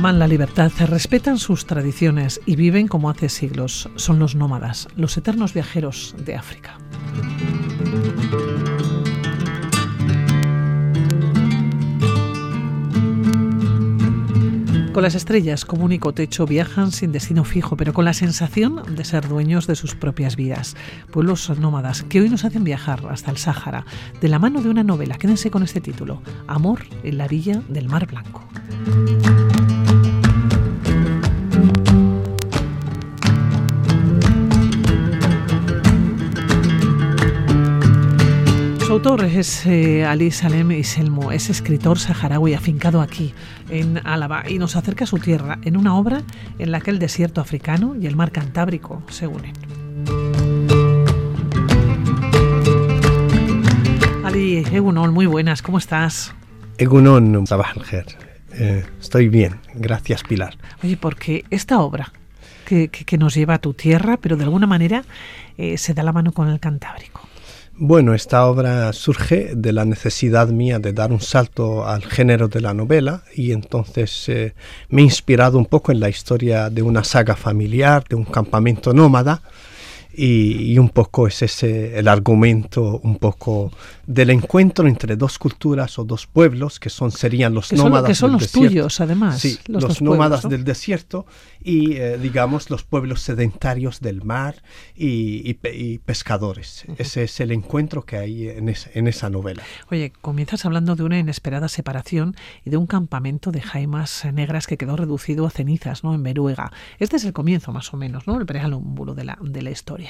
Aman la libertad, respetan sus tradiciones y viven como hace siglos. Son los nómadas, los eternos viajeros de África. Con las estrellas como único techo viajan sin destino fijo, pero con la sensación de ser dueños de sus propias vidas. Pueblos nómadas que hoy nos hacen viajar hasta el Sáhara, de la mano de una novela. Quédense con este título, Amor en la orilla del Mar Blanco. Su autor es eh, Ali Salem Iselmo, es escritor saharaui afincado aquí, en Álava, y nos acerca a su tierra en una obra en la que el desierto africano y el mar Cantábrico se unen. Ali Egunon, muy buenas, ¿cómo estás? Egunon, eh, estoy bien, gracias Pilar. Oye, porque esta obra que, que, nos lleva a tu tierra, pero de alguna manera eh, se da la mano con el Cantábrico. Bueno, esta obra surge de la necesidad mía de dar un salto al género de la novela y entonces eh, me he inspirado un poco en la historia de una saga familiar, de un campamento nómada y, un poco es ese el argumento un poco del encuentro entre dos culturas o dos pueblos que son serían los nómadas que son los tuyos además sí los, nómadas del desierto y eh, digamos los pueblos sedentarios del mar y, pescadores. Ese es el encuentro que hay en, en, esa novela. Oye comienzas hablando de una inesperada separación y de un campamento de jaimas negras que quedó reducido a cenizas no en Beruega este es el comienzo más o menos no el preámbulo de la de la historia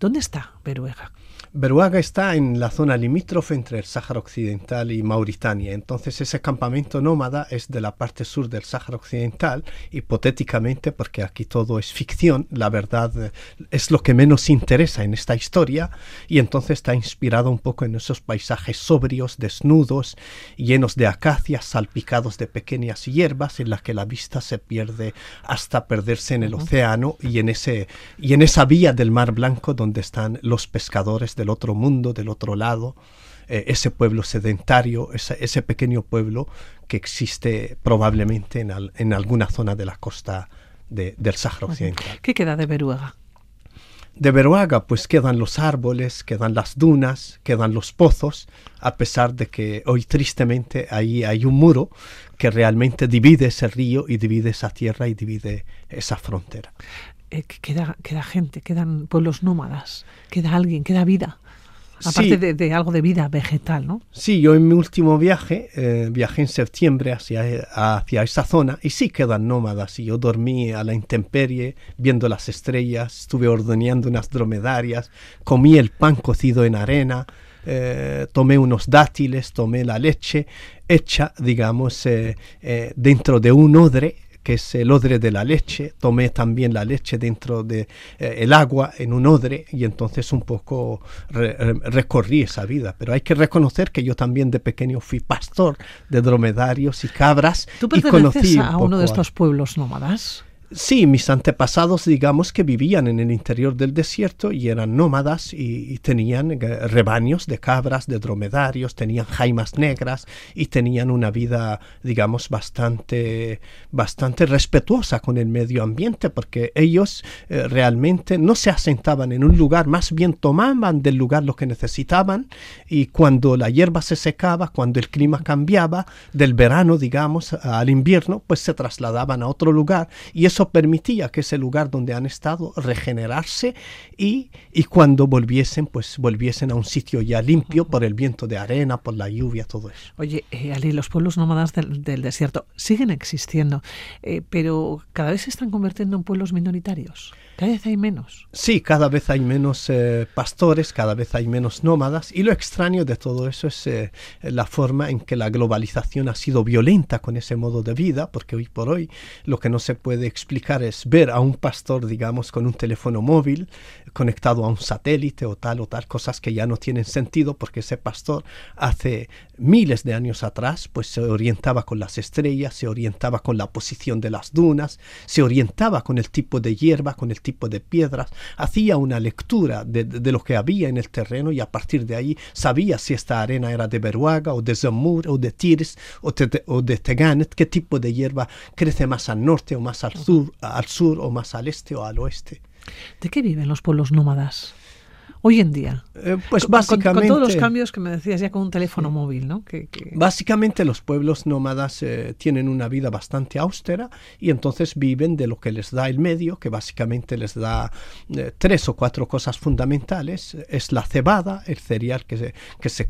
¿Dónde está Beruega? Beruaga está en la zona limítrofe entre el Sáhara Occidental y Mauritania. Entonces ese campamento nómada es de la parte sur del Sáhara Occidental, hipotéticamente, porque aquí todo es ficción, la verdad eh, es lo que menos interesa en esta historia, y entonces está inspirado un poco en esos paisajes sobrios, desnudos, llenos de acacias, salpicados de pequeñas hierbas, en las que la vista se pierde hasta perderse en el océano y en, ese, y en esa vía del Mar Blanco donde están los pescadores del otro mundo, del otro lado, eh, ese pueblo sedentario, ese, pequeño pueblo que existe probablemente en, alguna zona de la costa del Sáhara Occidental. ¿Qué queda de Beruaga? De Beruaga pues quedan los árboles, quedan las dunas, quedan los pozos, a pesar de que hoy tristemente ahí hay un muro que realmente divide ese río y divide esa tierra y divide esa frontera. Eh, queda, queda gente, quedan pueblos nómadas, queda alguien, queda vida. Aparte de, algo de vida vegetal, ¿no? Sí, yo en mi último viaje, eh, viajé en septiembre hacia, hacia esa zona y sí quedan nómadas. Y yo dormí a la intemperie, viendo las estrellas, estuve ordeñando unas dromedarias, comí el pan cocido en arena, eh, tomé unos dátiles, tomé la leche hecha, digamos, dentro de un odre que es el odre de la leche. Tomé también la leche dentro de eh, el agua en un odre y entonces un poco recorrí esa vida. Pero hay que reconocer que yo también de pequeño fui pastor de dromedarios y cabras. ¿Tú y conocí a uno de estos pueblos nómadas? Sí, mis antepasados, digamos, que vivían en el interior del desierto y eran nómadas y, tenían eh, rebaños de cabras, de dromedarios, tenían jaimas negras y tenían una vida, digamos, bastante, bastante respetuosa con el medio ambiente porque ellos eh, realmente no se asentaban en un lugar, más bien tomaban del lugar lo que necesitaban y cuando la hierba se secaba, cuando el clima cambiaba, del verano, digamos, al invierno, pues se trasladaban a otro lugar y eso permitía que ese lugar donde han estado regenerarse y, y cuando volviesen, pues volviesen a un sitio ya limpio por el viento de arena, por la lluvia, todo eso. Oye, eh, Ali, los pueblos nómadas del, desierto siguen existiendo, eh, pero cada vez se están convirtiendo en pueblos minoritarios. Cada vez hay menos. Sí, cada vez hay menos eh, pastores, cada vez hay menos nómadas y lo extraño de todo eso es la forma en que la globalización ha sido violenta con ese modo de vida, porque hoy por hoy lo que no se puede explicar es ver a un pastor, digamos, con un teléfono móvil conectado a un satélite o tal o tal, cosas que ya no tienen sentido porque ese pastor hace miles de años atrás, pues se orientaba con las estrellas, se orientaba con la posición de las dunas, se orientaba con el tipo de hierba, con el tipo de piedras, hacía una lectura de, lo que había en el terreno y a partir de ahí sabía si esta arena era de Beruaga o de Zamur o de Tires o, o de Teganet, qué tipo de hierba crece más al norte o más al sur, al sur o más al este o al oeste. ¿De qué viven los pueblos nómadas? Hoy en día? Eh, pues básicamente... Con, todos los cambios que me decías ya con un teléfono móvil, ¿no? Que, Básicamente los pueblos nómadas eh, tienen una vida bastante austera y entonces viven de lo que les da el medio, que básicamente les da eh, tres o cuatro cosas fundamentales. Es la cebada, el cereal que se, que se,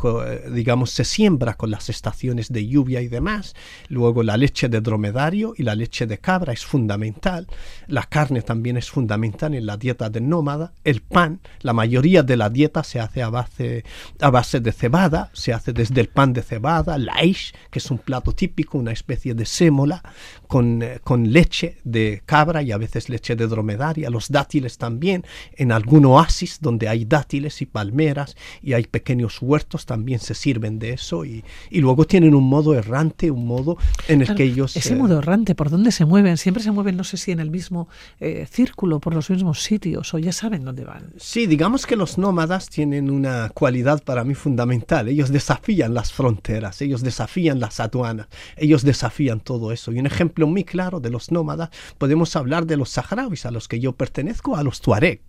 digamos, se siembra con las estaciones de lluvia y demás. Luego la leche de dromedario y la leche de cabra es fundamental. La carne también es fundamental en la dieta del nómada. El pan, la mayoría de la dieta se hace a base, a base de cebada, se hace desde el pan de cebada, laish, que es un plato típico, una especie de sémola, con, eh, con leche de cabra y a veces leche de dromedaria, los dátiles también, en algún oasis donde hay dátiles y palmeras y hay pequeños huertos también se sirven de eso y, y luego tienen un modo errante, un modo en el que ellos... Ese modo errante, ¿por dónde se mueven? Siempre se mueven, no sé si en el mismo eh, círculo, por los mismos sitios o ya saben dónde van. Sí, digamos que los nómadas tienen una cualidad para mí fundamental. Ellos desafían las fronteras, ellos desafían las aduanas, ellos desafían todo eso. Y un ejemplo muy claro de los nómadas, podemos hablar de los saharauis a los que yo pertenezco, a los tuareg.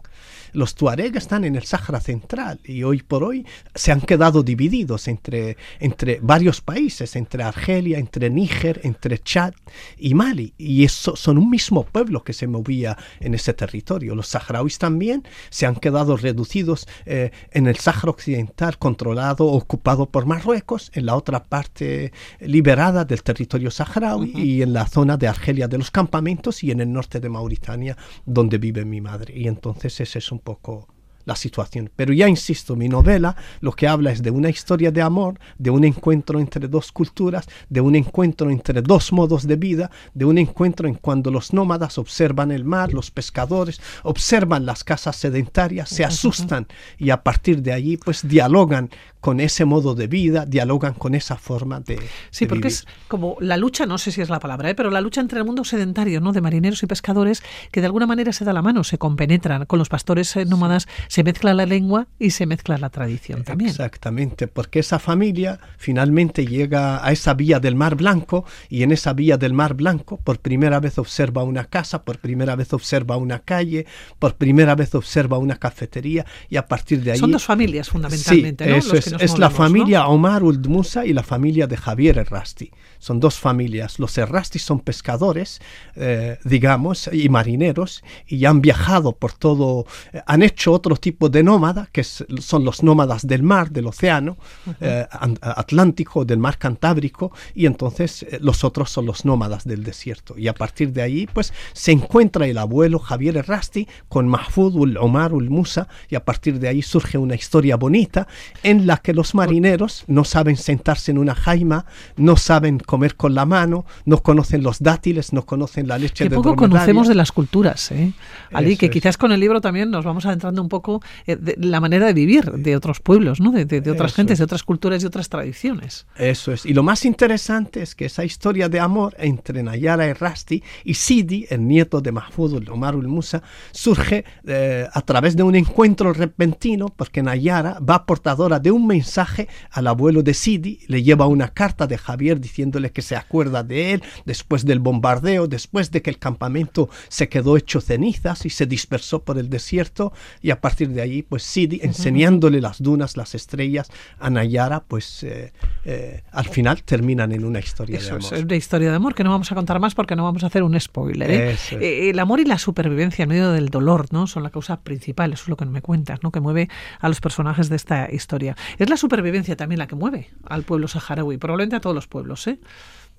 Los tuareg están en el Sáhara Central y hoy por hoy se han quedado divididos entre, entre varios países, entre Argelia, entre Níger, entre Chad y Mali. Y eso son un mismo pueblo que se movía en ese territorio. Los saharauis también se han quedado reducidos eh, en el Sáhara Occidental, controlado, ocupado por Marruecos, en la otra parte liberada del territorio saharaui y en la zona de Argelia de los campamentos y en el norte de Mauritania, donde vive mi madre. Y entonces ese es un poco la situación. Pero ya insisto, mi novela lo que habla es de una historia de amor, de un encuentro entre dos culturas, de un encuentro entre dos modos de vida, de un encuentro en cuando los nómadas observan el mar, los pescadores observan las casas sedentarias, se asustan y a partir de allí pues dialogan con ese modo de vida, dialogan con esa forma de... Sí, porque es como la lucha, no sé si es la palabra, ¿eh? pero la lucha entre el mundo sedentario, ¿no? De marineros y pescadores, que de alguna manera se da la mano, se compenetran. Con los pastores eh, nómadas se mezcla la lengua y se mezcla la tradición también. Exactamente, porque esa familia finalmente llega a esa vía del Mar Blanco y en esa vía del Mar Blanco por primera vez observa una casa, por primera vez observa una calle, por primera vez observa una cafetería y a partir de ahí... Son dos familias fundamentalmente, ¿no? Eso es es, la familia Omar Uld Musa y la familia de Javier Errasti. Son dos familias. Los Errasti son pescadores, eh, digamos, y marineros, y han viajado por todo, eh, han hecho otro tipo de nómada, que son los nómadas del mar, del océano eh, Atlántico, del mar Cantábrico, y entonces los otros son los nómadas del desierto. Y a partir de ahí, pues, se encuentra el abuelo Javier Errasti con Mahfoud ul Omar ul Musa, y a partir de ahí surge una historia bonita en la que los marineros no saben sentarse en una jaima, no saben comer con la mano, no conocen los dátiles, no conocen la leche de poco conocemos de las culturas, ¿eh? Ali, que quizás con el libro también nos vamos adentrando un poco eh, de la manera de vivir de otros pueblos, ¿no? De, otras gentes, de otras culturas y otras tradiciones. Eso es. Y lo más interesante es que esa historia de amor entre Nayara y Rasti y Sidi, el nieto de Mahfoud Omar Musa, surge eh, a través de un encuentro repentino porque Nayara va portadora de un mensaje al abuelo de Sidi, le lleva una carta de Javier diciéndole que se acuerda de él después del bombardeo, después de que el campamento se quedó hecho cenizas y se dispersó por el desierto y a partir de allí pues Sidi enseñándole las dunas, las estrellas a Nayara pues eh, eh, al final terminan en una historia de amor. Es una historia de amor que no vamos a contar más porque no vamos a hacer un spoiler. ¿eh? el amor y la supervivencia en medio del dolor no son la causa principal, eso es lo que me cuentas, ¿no? que mueve a los personajes de esta historia. Es la supervivencia también la que mueve al pueblo saharaui, probablemente a todos los pueblos, ¿eh?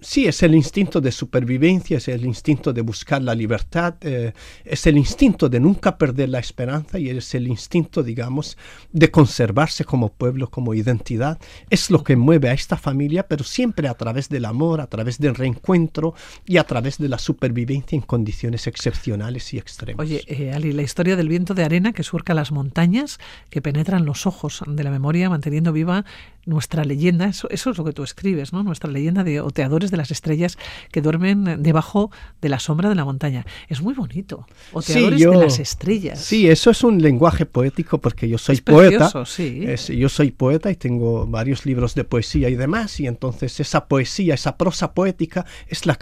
Sí, es el instinto de supervivencia, es el instinto de buscar la libertad, eh, es el instinto de nunca perder la esperanza y es el instinto, digamos, de conservarse como pueblo, como identidad. Es lo que mueve a esta familia, pero siempre a través del amor, a través del reencuentro y a través de la supervivencia en condiciones excepcionales y extremas. Oye, eh, Ali, la historia del viento de arena que surca las montañas, que penetran los ojos de la memoria, manteniendo viva nuestra leyenda, eso, eso es lo que tú escribes, ¿no? Nuestra leyenda de oteadores de las estrellas que duermen debajo de la sombra de la montaña. Es muy bonito. Oteadores de las estrellas. Sí, eso es un lenguaje poético porque yo soy poeta. sí. yo soy poeta y tengo varios libros de poesía y demás, y entonces esa poesía, esa prosa poética es la,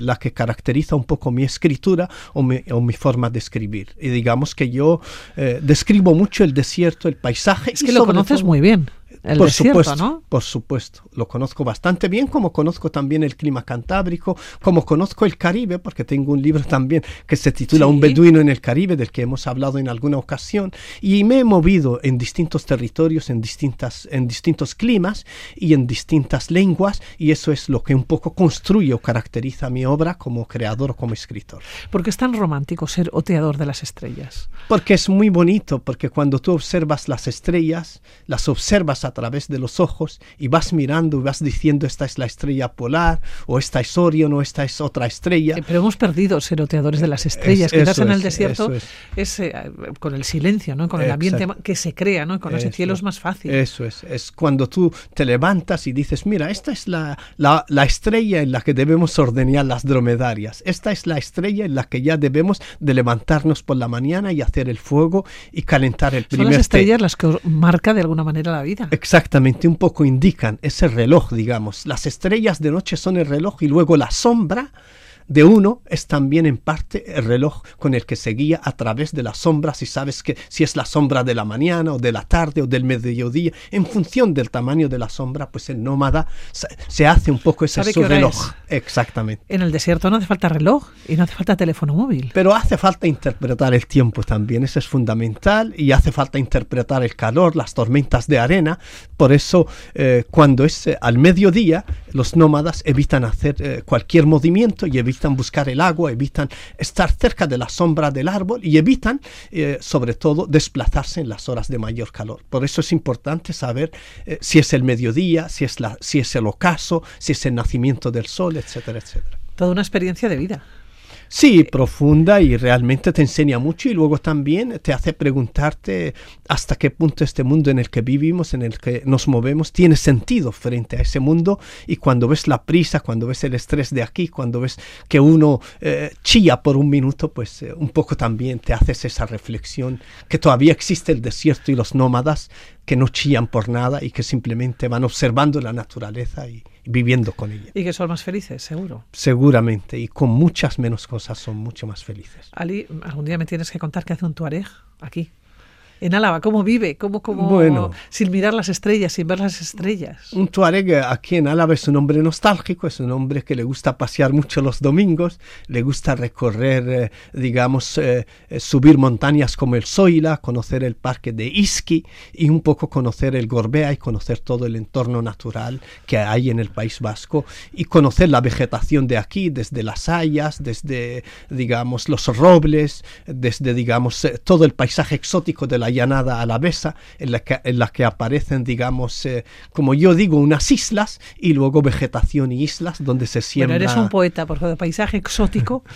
la que caracteriza un poco mi escritura o mi, o mi forma de escribir. Y digamos que yo eh, describo mucho el desierto, el paisaje. Es que lo conoces muy bien por supuesto, Por supuesto, lo conozco bastante bien, como conozco también el clima cantábrico, como conozco el Caribe, porque tengo un libro también que se titula Un beduino en el Caribe, del que hemos hablado en alguna ocasión, y me he movido en distintos territorios, en, distintas, en distintos climas y en distintas lenguas, y eso es lo que un poco construye o caracteriza mi obra como creador o como escritor. ¿Por qué es tan romántico ser oteador de las estrellas? Porque es muy bonito, porque cuando tú observas las estrellas, las observas a través de los ojos y vas mirando y vas diciendo esta es la estrella polar o esta es Orion o esta es otra estrella. Eh, pero hemos perdido ser oteadores de las estrellas. que Quizás en el desierto es, eh, con el silencio, ¿no? con el ambiente que se crea, ¿no? con ese cielo es más fácil. Eso es, es cuando tú te levantas y dices, mira, esta es la, la, la estrella en la que debemos ordenar las dromedarias, esta es la estrella en la que ya debemos de levantarnos por la mañana y hacer el fuego y calentar el primer Son las estrellas las que marca de alguna manera la vida. Exactamente, un poco indican ese reloj, digamos. Las estrellas de noche son el reloj y luego la sombra de uno es también en parte el reloj con el que se guía a través de las sombras y sabes que si es la sombra de la mañana o de la tarde o del mediodía, en función del tamaño de la sombra, pues el nómada se hace un poco ese su reloj. Exactamente. En el desierto no hace falta reloj y no hace falta teléfono móvil. Pero hace falta interpretar el tiempo también, eso es fundamental y hace falta interpretar el calor, las tormentas de arena. Por eso eh, cuando es eh, al mediodía, los nómadas evitan hacer eh, cualquier movimiento y evitan evitan buscar el agua, evitan estar cerca de la sombra del árbol y evitan, eh, sobre todo, desplazarse en las horas de mayor calor. Por eso es importante saber eh, si es el mediodía, si es, la, si es el ocaso, si es el nacimiento del sol, etcétera, etcétera. Toda una experiencia de vida. Sí, profunda y realmente te enseña mucho y luego también te hace preguntarte hasta qué punto este mundo en el que vivimos, en el que nos movemos, tiene sentido frente a ese mundo. Y cuando ves la prisa, cuando ves el estrés de aquí, cuando ves que uno eh, chilla por un minuto, pues eh, un poco también te haces esa reflexión que todavía existe el desierto y los nómadas que no chillan por nada y que simplemente van observando la naturaleza y, viviendo con ella. Y que son más felices, seguro. Seguramente, y con muchas menos cosas son mucho más felices. Ali, algún día me tienes que contar qué hace un tuareg aquí en Álava? ¿Cómo vive? ¿Cómo, cómo bueno, sin mirar las estrellas, sin ver las estrellas? Un tuareg aquí en Álava es un hombre nostálgico, es un hombre que le gusta pasear mucho los domingos, le gusta recorrer, eh, digamos, eh, eh, subir montañas como el Soila, conocer el parque de Iski y un poco conocer el Gorbea y conocer todo el entorno natural que hay en el País Vasco y conocer la vegetación de aquí, desde las hayas, desde, digamos, los robles, desde, digamos, todo el paisaje exótico de la la llanada alavesa, en la que, en la que aparecen, digamos, eh, como yo digo, unas islas y luego vegetación y islas donde se siembra... Bueno, eres un poeta, por de paisaje exótico.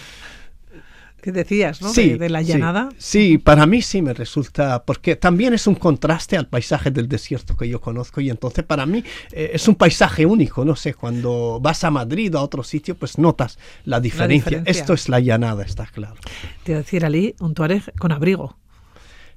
que decías, ¿no? Sí, de, la llanada. Sí, para mí sí me resulta, porque también es un contraste al paisaje del desierto que yo conozco y entonces para mí eh, es un paisaje único, no sé, cuando vas a Madrid o a otro sitio, pues notas la diferencia. Esto es la llanada, está claro. Te decir, Ali, un tuareg con abrigo.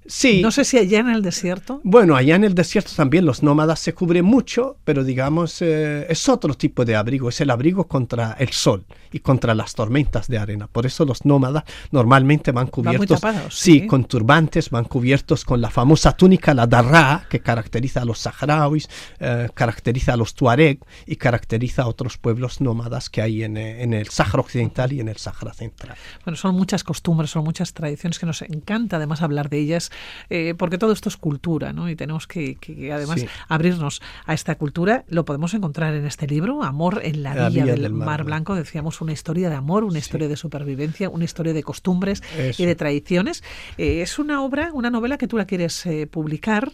Sí. No sé si allá en el desierto. Bueno, allá en el desierto también los nómadas se cubren mucho, pero digamos eh, es otro tipo de abrigo, es el abrigo contra el sol y contra las tormentas de arena. Por eso los nómadas normalmente van cubiertos, sí, con turbantes, van cubiertos con la famosa túnica, la darra, que caracteriza a los saharauis, eh, caracteriza a los tuareg y caracteriza a otros pueblos nómadas que hay en, eh, en el Sáhara Occidental y en el Sáhara Central. Bueno, son muchas costumbres, son muchas tradiciones que nos encanta además hablar de ellas eh, porque todo esto es cultura, ¿no? Y tenemos que, además abrirnos a esta cultura. Lo podemos encontrar en este libro, Amor en la, Villa, del, Mar, Blanco. Decíamos una historia de amor, una historia de supervivencia, una historia de costumbres y de tradiciones. Eh, es una obra, una novela que tú la quieres eh, publicar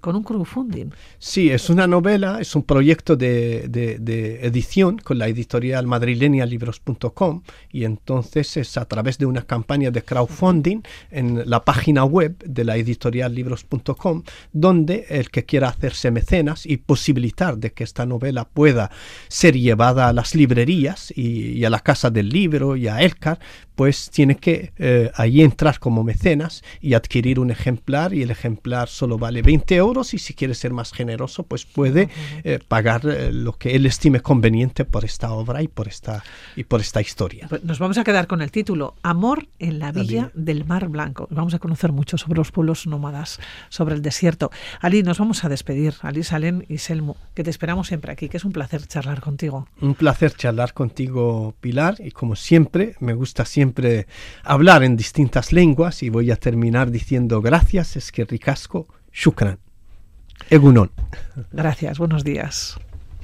con un crowdfunding. Sí, es una novela, es un proyecto de, de edición con la editorial madrileña libros.com y entonces es a través de una campaña de crowdfunding en la página web de la editorial libros.com donde el que quiera hacerse mecenas y posibilitar de que esta novela pueda ser llevada a las librerías y, a la casa del libro y a Elcar, pues tiene que eh, ahí entrar como mecenas y adquirir un ejemplar y el ejemplar solo vale 20 euros y si quiere ser más generoso pues puede eh, pagar eh, lo que él estime conveniente por esta obra y por esta, y por esta historia. Pues nos vamos a quedar con el título Amor en la Villa del Mar Blanco. Vamos a conocer mucho sobre los pueblos nómadas, sobre el desierto. Ali, nos vamos a despedir. Ali Salen y Selmo, que te esperamos siempre aquí, que es un placer charlar contigo. Un placer charlar contigo, Pilar, y como siempre, me gusta siempre hablar en distintas lenguas y voy a terminar diciendo gracias, es que ricasco, shukran. Egunon. Gracias, buenos días.